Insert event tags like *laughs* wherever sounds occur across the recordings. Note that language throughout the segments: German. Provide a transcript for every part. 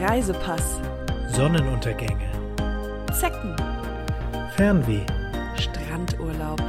Reisepass, Sonnenuntergänge, Zecken, Fernweh, Strandurlaub,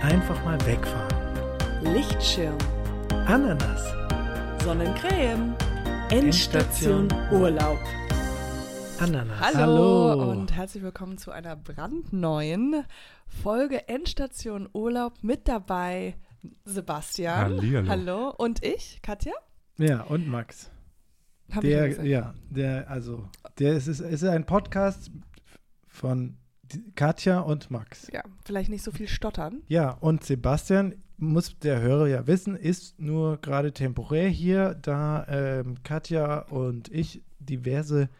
einfach mal wegfahren, Lichtschirm, Ananas, Sonnencreme, Endstation Urlaub. Ananas. Hallo, und herzlich willkommen zu einer brandneuen Folge Endstation Urlaub. Mit dabei Sebastian. Hallihallo. Hallo. Und ich, Katja. Ja, und Max. Hab Der, ja, der, also, der ist, ist, ist ein Podcast von Katja und Max. ja, vielleicht nicht so viel stottern. Ja, und Sebastian, muss der Hörer ja wissen, ist nur gerade temporär hier, da ähm, Katja und ich diverse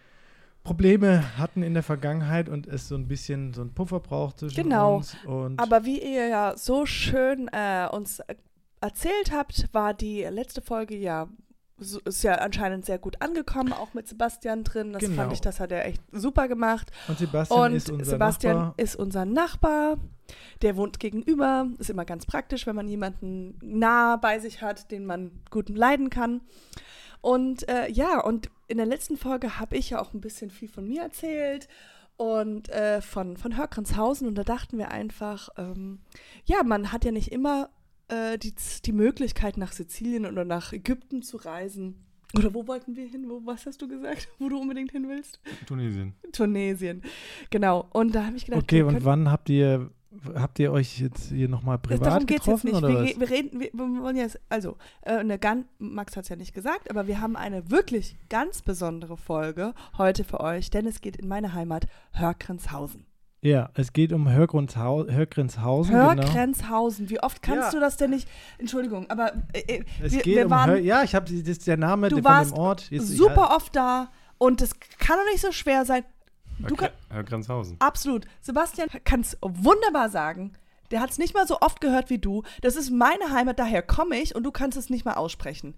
Probleme hatten in der Vergangenheit und es so ein bisschen so ein Puffer braucht zwischen Genau. uns. Und Aber wie ihr ja so schön äh, uns äh, erzählt habt, war die letzte Folge ja so, ist ja anscheinend sehr gut angekommen, auch mit Sebastian drin. Das Genau. fand ich, das hat er echt super gemacht. und Sebastian Und ist unser Sebastian Nachbar. ist unser Nachbar. Der wohnt gegenüber. Ist immer ganz praktisch, wenn man jemanden nah bei sich hat, den man gut leiden kann. Und äh, ja, und in der letzten Folge habe ich ja auch ein bisschen viel von mir erzählt und äh, von, von Hörgrenshausen. Und da dachten wir einfach, ähm, ja, man hat ja nicht immer äh, die, die Möglichkeit, nach Sizilien oder nach Ägypten zu reisen. Oder wo wollten wir hin? Wo, was hast du gesagt, *laughs* wo du unbedingt hin willst? Tunesien. Tunesien. Genau. Und da habe ich gedacht, Okay, und wann habt ihr habt ihr euch jetzt hier nochmal privat darum geht es jetzt getroffen nicht. oder Wir, was? wir reden, wir, wir wollen jetzt, also, äh, eine ganz, Max hat es ja nicht gesagt, aber wir haben eine wirklich ganz besondere Folge heute für euch, denn es geht in meine Heimat Hörgrenshausen. Ja, es geht um Hörgrundshau Hörgrenshausen, genau. Hörgrenzhausen. Wie oft kannst Ja. du das denn nicht? Entschuldigung, aber äh, äh, Es wir, geht wir um waren Hör ja, ich habe das ist der Name Du von warst dem Ort. Jetzt- super oft da und es kann doch nicht so schwer sein. Du Okay. kann, Herr Grenzhausen. Absolut. Sebastian kann es wunderbar sagen. Der hat es nicht mal so oft gehört wie du. Das ist meine Heimat, daher komme ich und du kannst es nicht mal aussprechen.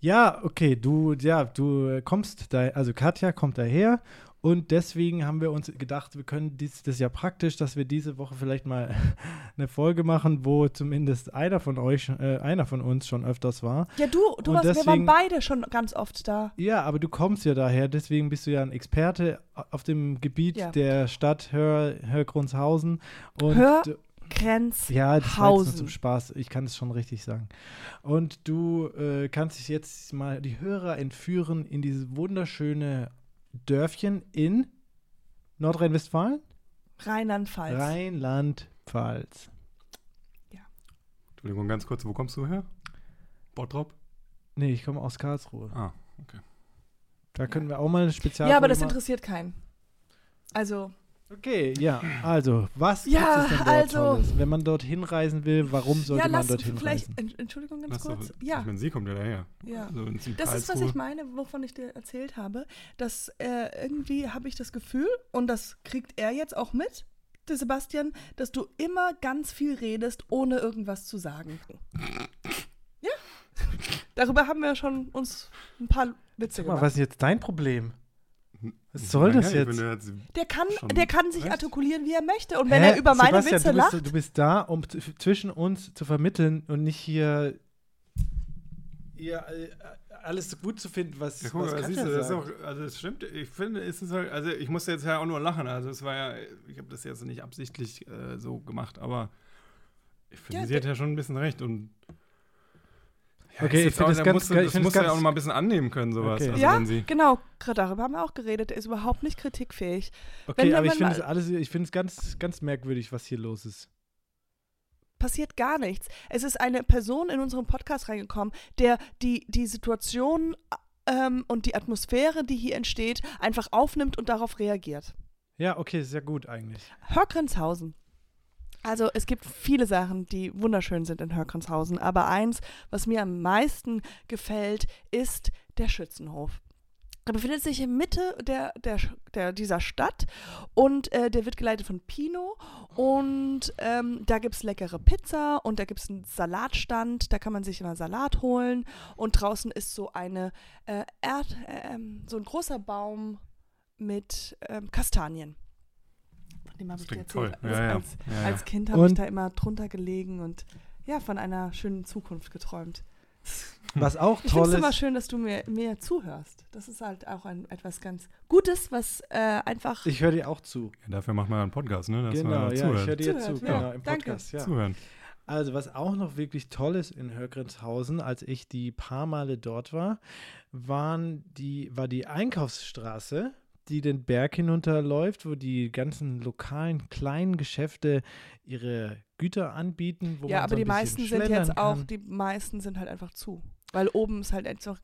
Ja, okay, du ja, du kommst da also Katja kommt daher und deswegen haben wir uns gedacht, wir können dies das ist ja praktisch, dass wir diese Woche vielleicht mal *laughs* eine Folge machen, wo zumindest einer von euch äh, einer von uns schon öfters war. Ja, du, du warst, wir waren beide schon ganz oft da. Ja, aber du kommst ja daher, deswegen bist du ja ein Experte auf dem Gebiet Ja. der Stadt Hör Hörgrundshausen und Hör- Grenzhausen. Ja, das war jetzt zum Spaß. Ich kann es schon richtig sagen. Und du äh, kannst dich jetzt mal die Hörer entführen in dieses wunderschöne Dörfchen in Nordrhein-Westfalen? Rheinland-Pfalz. Rheinland-Pfalz. Entschuldigung, ganz kurz, wo kommst du her? Bottrop? Nee, ich komme aus Karlsruhe. Ah, okay. Da können wir auch mal eine Spezial. ja, aber das interessiert keinen. Also, Okay, ja. Also, was Ja, gibt es denn dort also- Tolles? Wenn man dort hinreisen will, warum sollte ja, man lass dorthin vielleicht, reisen? Ent- Entschuldigung ganz Lass doch- kurz. Ja, Ich meine, sie kommt ja daher. ja. Also Das ist, was ich meine, wovon ich dir erzählt habe, dass äh, irgendwie habe ich das Gefühl, und das kriegt er jetzt auch mit, der Sebastian, dass du immer ganz viel redest, ohne irgendwas zu sagen. *laughs* Ja. Darüber haben wir schon uns ein paar Witze Sag mal, gemacht. was ist jetzt dein Problem? Was Ich soll das jetzt? finde, jetzt- Der kann, der kann sich artikulieren, wie er möchte. Und wenn Hä? er über meine Sebastian, Witze du lacht, bist, du bist da, um zwischen uns zu vermitteln und nicht hier, hier äh, alles gut zu finden, was, Ja, guck was siehst du, das auch, also es stimmt, ich finde, es ist halt, also ich musste jetzt ja auch nur lachen, also es war ja, ich habe das jetzt nicht absichtlich äh, so gemacht, aber ich finde, Ja, sie hat ja schon ein bisschen recht und ja, Okay, ich finde auch- es da ganz musst du- geil, ich Das musst es du ja auch ganz- noch mal ein bisschen annehmen können, sowas. Okay. Also ja, wenn sie, genau, gerade darüber haben wir auch geredet. Der ist überhaupt nicht kritikfähig. Okay, wenn aber ich man finde es alles, ich finde es ganz, ganz merkwürdig, was hier los ist. passiert gar nichts. Es ist eine Person in unserem Podcast reingekommen, der die, die Situation ähm, und die Atmosphäre, die hier entsteht, einfach aufnimmt und darauf reagiert. Ja, okay, ja gut eigentlich. Hörgrenshausen. Also es gibt viele Sachen, die wunderschön sind in Hörgrenshausen, aber eins, was mir am meisten gefällt, ist der Schützenhof. Er befindet sich in Mitte der, der, der, dieser Stadt und äh, der wird geleitet von Pino und ähm, da gibt es leckere Pizza und da gibt es einen Salatstand, da kann man sich immer Salat holen und draußen ist so eine äh, Erd, ähm, so ein großer Baum mit ähm, Kastanien. Dem habe ich dir erzählt. toll. Als, Ja, ja. als, Ja, ja. als Kind habe ich da immer drunter gelegen und ja, von einer schönen Zukunft geträumt. Was auch Ich finde toll es immer ist. schön, dass du mir, mir zuhörst. Das ist halt auch ein, etwas ganz Gutes, was äh, einfach Ich höre dir auch zu. Ja, dafür macht man einen Podcast, ne? Dass genau, man ja, ich zuhört. höre dir Zuhört, zu. ja. Genau, im Danke. Podcast, ja. Zuhören. Also, was auch noch wirklich toll ist in Hörgrenzhausen, als ich die paar Male dort war, waren die, war die Einkaufsstraße, die den Berg hinunterläuft, wo die ganzen lokalen kleinen Geschäfte ihre Güter anbieten. Wo Ja, man aber so die meisten sind jetzt auch, kann. die meisten sind halt einfach zu. Weil oben ist halt einfach,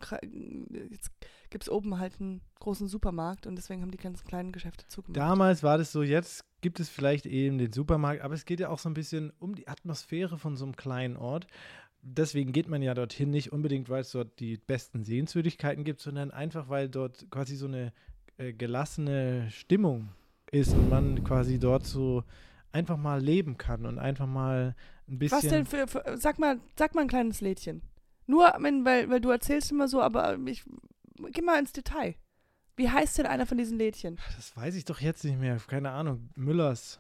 jetzt gibt es oben halt einen großen Supermarkt und deswegen haben die ganzen kleinen Geschäfte zugemacht. Damals war das so, jetzt gibt es vielleicht eben den Supermarkt, aber es geht ja auch so ein bisschen um die Atmosphäre von so einem kleinen Ort. Deswegen geht man ja dorthin nicht unbedingt, weil es dort die besten Sehenswürdigkeiten gibt, sondern einfach, weil dort quasi so eine äh, gelassene Stimmung ist und man quasi dort so einfach mal leben kann und einfach mal ein bisschen. Was denn für, für sag mal, sag mal ein kleines Lädchen. Nur, wenn, weil, weil du erzählst immer so, aber ich, geh mal ins Detail. Wie heißt denn einer von diesen Lädchen? Das weiß ich doch jetzt nicht mehr. Keine Ahnung. Müllers.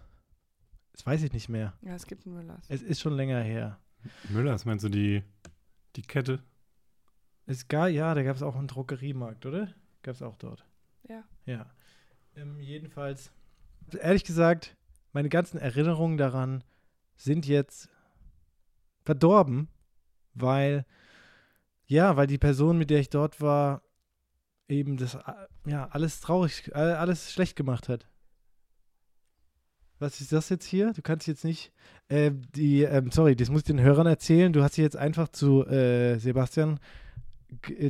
Das weiß ich nicht mehr. Ja, es gibt einen Müllers. Es ist schon länger her. Müllers, meinst du die, die Kette? Es gab, ja, da gab es auch einen Drogeriemarkt, oder? Gab es auch dort. Ja. Ja. Ähm, jedenfalls, ehrlich gesagt, meine ganzen Erinnerungen daran sind jetzt verdorben, weil, ja, weil die Person, mit der ich dort war, eben das, äh, ja, alles traurig, alles schlecht gemacht hat. Was ist das jetzt hier? Du kannst jetzt nicht, äh, die, ähm, sorry, das muss ich den Hörern erzählen. Du hast hier jetzt einfach zu äh, Sebastian,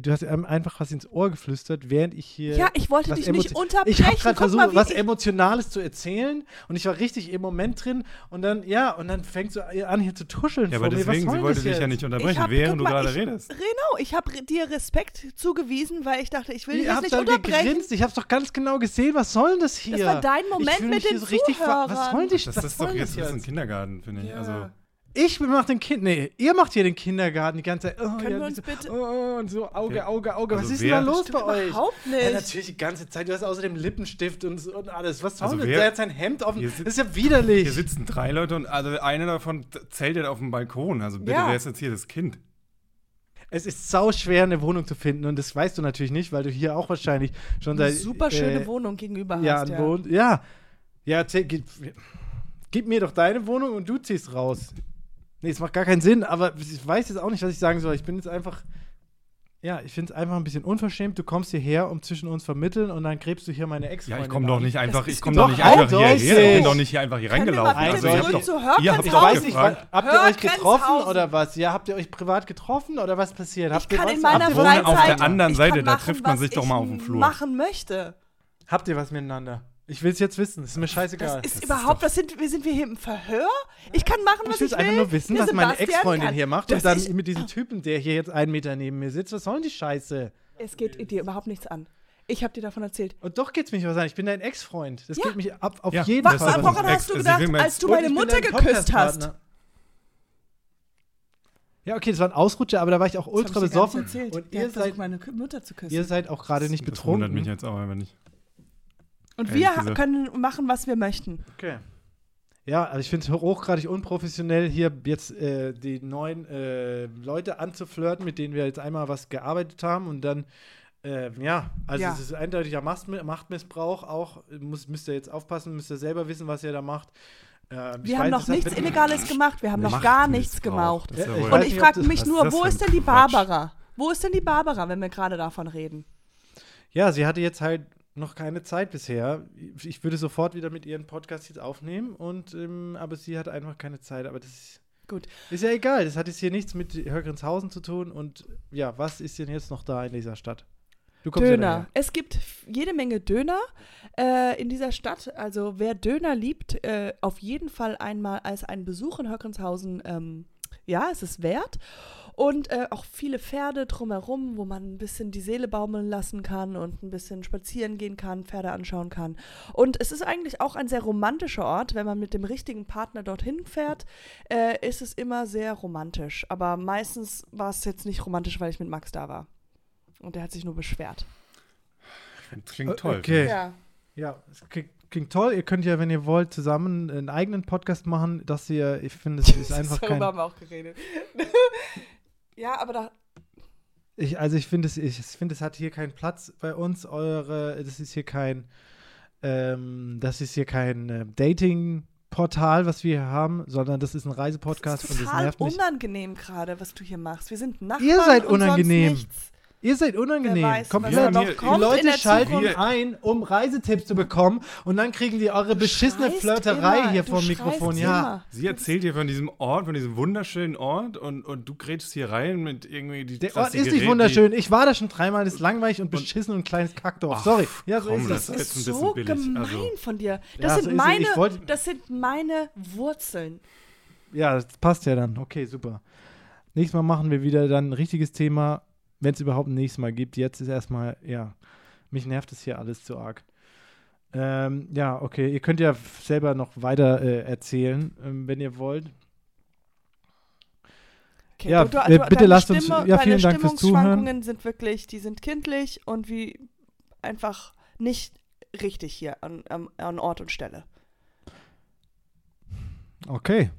du hast einfach was ins Ohr geflüstert, während ich hier Ja, ich wollte was dich nicht unterbrechen. ich habe gerade mal, versucht, wie was ich- Emotionales zu erzählen und ich war richtig im Moment drin und dann, ja, und dann fängst du an hier zu tuscheln Ja, vor aber mir. deswegen, was soll sie wollte das dich ja nicht Ich unterbrechen, hab- während guck du mal, gerade ich- redest. Genau, ich habe dir Respekt zugewiesen, weil ich dachte, ich will dich jetzt nicht unterbrechen. gegrinst, ich hab's doch ganz genau gesehen, was soll denn das hier? Das war dein Moment mit den so richtig Was soll die Das was ist doch jetzt, das das ist ein Kindergarten, finde ich. Ja. Also, Ich mach den Kind, nee, ihr macht hier den Kindergarten die ganze Zeit. Oh, Können ja, wir uns bitte- Oh, und so Auge, Auge, Auge. also was ist wer- denn da los bei euch? überhaupt Ja, nicht. natürlich die ganze Zeit. Du hast außerdem Lippenstift und, und alles. Was soll Also wer- Der hat sein Hemd offen. Hier Das sitzt- ist ja widerlich. hier sitzen drei Leute und also eine davon zeltet auf dem Balkon. Also bitte, Ja. wer ist jetzt hier das Kind? Es ist sau schwer, eine Wohnung zu finden und das weißt du natürlich nicht, weil du hier auch wahrscheinlich schon Eine seit super schöne äh, Wohnung gegenüber ja, hast. Ja. Ja, ja, gib, gib mir doch deine Wohnung und du ziehst raus. Nee, es macht gar keinen Sinn, aber ich weiß jetzt auch nicht, was ich sagen soll. Ich bin jetzt einfach, ja, ich finde es einfach ein bisschen unverschämt. Du kommst hierher, um zwischen uns vermitteln und dann gräbst du hier meine ex Ja, ich komme doch nicht einfach, ich komme doch nicht einfach hierher. Ich bin doch nicht hier einfach hier reingelaufen. Also, habt zu doch, Hörgrenzhausen? ihr habt Ich doch weiß nicht, habt ihr euch getroffen oder was? Ja, habt ihr euch privat getroffen oder was passiert? Habt ihr kann was, in meiner habt ihr, wohnen Freizeit auf der anderen ich Seite, da machen, trifft man was sich doch ich mal auf dem Flur. machen möchte. habt ihr was miteinander? Ich will es jetzt wissen. Das ist mir Das scheißegal. ist ist überhaupt, doch- was sind, wir sind wir hier im Verhör? Ich kann machen, was Ich will ich, es will. einfach nur wissen, was meine Ex-Freundin hier macht. Das Und dann ist- mit diesem Typen, der hier jetzt einen Meter neben mir sitzt. Was soll denn die Scheiße? Es geht dir überhaupt nichts an. Ich habe dir davon erzählt. Und doch geht's mich was an. Ich bin dein Ex-Freund. Das Ja. geht mich ab, auf Ja, jeden das Fall. ist Was, was woran Ex- hast du gedacht, als du meine Mutter geküsst hast? Podcast-Partner. Ja, okay, das war ein Ausrutscher, aber da war ich auch ultra besoffen. Und ihr seid, meine Mutter zu küssen. ihr seid auch gerade nicht Das wundert mich betrunken. jetzt auch einfach nicht. Und wir gesagt. können machen, was wir möchten. Okay. Ja, also ich finde es hochgradig unprofessionell, hier jetzt äh, die neuen äh, Leute anzuflirten, mit denen wir jetzt einmal was gearbeitet haben und dann, äh, ja, also Ja. es ist eindeutiger Machtmi- Machtmissbrauch auch. Muss, müsst ihr jetzt aufpassen, müsst ihr selber wissen, was ihr da macht. Äh, Wir haben weiß, noch das hat nichts Illegales gemacht. Wir haben noch gar nichts gemacht. Ja ich Und ich frage mich nur, wo ist denn die Quatsch? Barbara? Wo ist denn die Barbara, wenn wir gerade davon reden? Ja, sie hatte jetzt halt noch keine Zeit bisher. Ich würde sofort wieder mit ihren Podcast jetzt aufnehmen und ähm, aber sie hat einfach keine Zeit. Aber das ist, Gut. ist ja egal. Das hat jetzt hier nichts mit Hörgrenshausen zu tun. Und ja, was ist denn jetzt noch da in dieser Stadt? Ja Döner. daher. Es gibt jede Menge Döner äh, in dieser Stadt. Also wer Döner liebt, äh, auf jeden Fall einmal als einen Besuch in Höckenshausen, ähm, ja, es ist wert. Und äh, auch viele Pferde drumherum, wo man ein bisschen die Seele baumeln lassen kann und ein bisschen spazieren gehen kann, Pferde anschauen kann. Und es ist eigentlich auch ein sehr romantischer Ort. Wenn man mit dem richtigen Partner dorthin fährt, äh, ist es immer sehr romantisch. Aber meistens war es jetzt nicht romantisch, weil ich mit Max da war. Und der hat sich nur beschwert. Das klingt toll. Okay. Ja. Ja, es klingt, klingt toll. Ihr könnt ja, wenn ihr wollt, zusammen einen eigenen Podcast machen. Dass ihr, ich finde, es *laughs* ist einfach Darüber kein. haben wir auch geredet. *laughs* ja, aber da. Ich, also ich finde, es, ich finde, es hat hier keinen Platz bei uns. Eure, das ist hier kein, ähm, das ist hier kein äh, Dating-Portal, was wir hier haben, sondern das ist ein Reisepodcast Das und ist das total nervt mich. unangenehm gerade, was du hier machst. Wir sind Nachbarn Ihr seid und sonst unangenehm. nichts. Ihr seid unangenehm. Weiß, da noch Die Die kommt in Leute schalten Zukunft. ein, um Reisetipps zu bekommen und dann kriegen die eure beschissene Flirterei immer, hier du vor dem schreist Mikrofon. Ja. immer. Sie erzählt dir von diesem Ort, von diesem wunderschönen Ort und, und du grätst hier rein mit irgendwie die Der Ort ist Gerät, nicht wunderschön. Ich war da schon dreimal, das ist langweilig und beschissen und ein kleines Kackdorf. Ach, Sorry. Ja, so komm, ist das. Das ist so bisschen billig, gemein also. von dir. Ja, Das, so sind es. meine, Ich wollte- das sind meine Wurzeln. Ja, das passt ja dann. Okay, super. Nächstes Mal machen wir wieder dann ein richtiges Thema, wenn es überhaupt ein nächstes Mal gibt. Jetzt ist erstmal, ja, mich nervt es hier alles zu arg. Ähm, ja, okay, ihr könnt ja selber noch weiter äh, erzählen, ähm, wenn ihr wollt. Okay, Ja, äh, bitte deine lasst uns- Stimme, ja, vielen Dank fürs Stimmungsschwankungen sind wirklich, die sind kindlich und wie einfach nicht richtig hier an, an Ort und Stelle. Okay.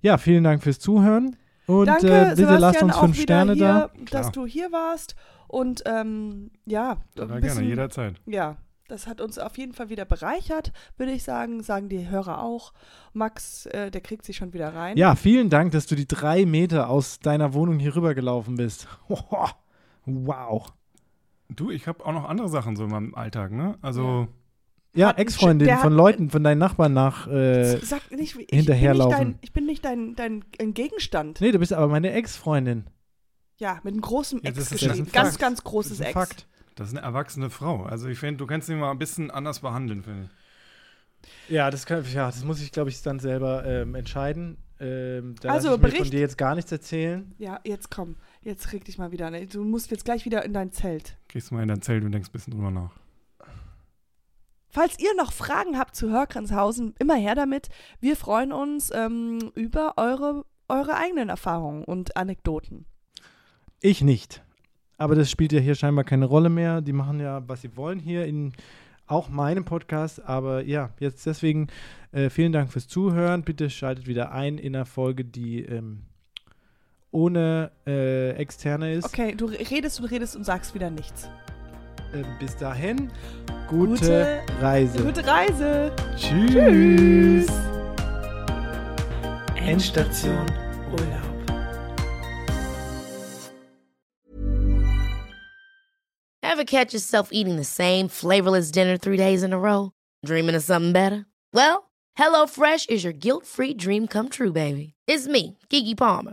Ja, vielen Dank fürs Zuhören. Und Danke, äh, bitte Sebastian, lasst uns auch fünf Sterne hier, da. dass Klar. du hier warst. Und ähm, ja, ein gerne, bisschen- jederzeit. Ja, das hat uns auf jeden Fall wieder bereichert, würde ich sagen. Sagen die Hörer auch. Max, äh, der kriegt sich schon wieder rein. Ja, vielen Dank, dass du die drei Meter aus deiner Wohnung hier rüber gelaufen bist. *laughs* Wow. Du, ich habe auch noch andere Sachen so in meinem Alltag, ne? Also, Ja, Einen Ex-Freundin von Leuten, von deinen Nachbarn nach. Äh, Sag nicht, ich hinterherlaufen. Bin nicht dein, ich bin nicht dein, dein, dein Gegenstand. nee, du bist aber meine Ex-Freundin. Ja, mit einem großen Ja, Ex das ist- geschrieben. das ein Ganz, Fakt. ganz Das großes ist ein Ex. Fakt. das ist eine erwachsene Frau. Also, ich finde, du kannst sie mal ein bisschen anders behandeln, finde ich. Ja, das, kann, ja, das muss ich, glaube ich, dann selber ähm, entscheiden. Ähm, da Also, ich mir von Bericht- dir jetzt gar nichts erzählen. Ja, jetzt komm. Jetzt reg dich mal wieder. an. Du musst jetzt gleich wieder in dein Zelt. Gehst du mal in dein Zelt und denkst ein bisschen drüber nach. Falls ihr noch Fragen habt zu Hörkranshausen, immer her damit. Wir freuen uns ähm, über eure, eure eigenen Erfahrungen und Anekdoten. Ich nicht. Aber das spielt ja hier scheinbar keine Rolle mehr. Die machen ja, was sie wollen hier in auch meinem Podcast. Aber ja, jetzt deswegen äh, vielen Dank fürs Zuhören. Bitte schaltet wieder ein in einer Folge, die ähm, ohne äh, externe ist. Okay, du redest und redest und sagst wieder nichts. Ähm, bis dahin, gute, Gute- Reise. Gute Reise. Tschüss. Endstation Urlaub. Ever catch yourself eating the same flavorless dinner three days in a row? Dreaming of something better? Well, HelloFresh is your guilt free dream come true, baby. It's me, Gigi Palmer.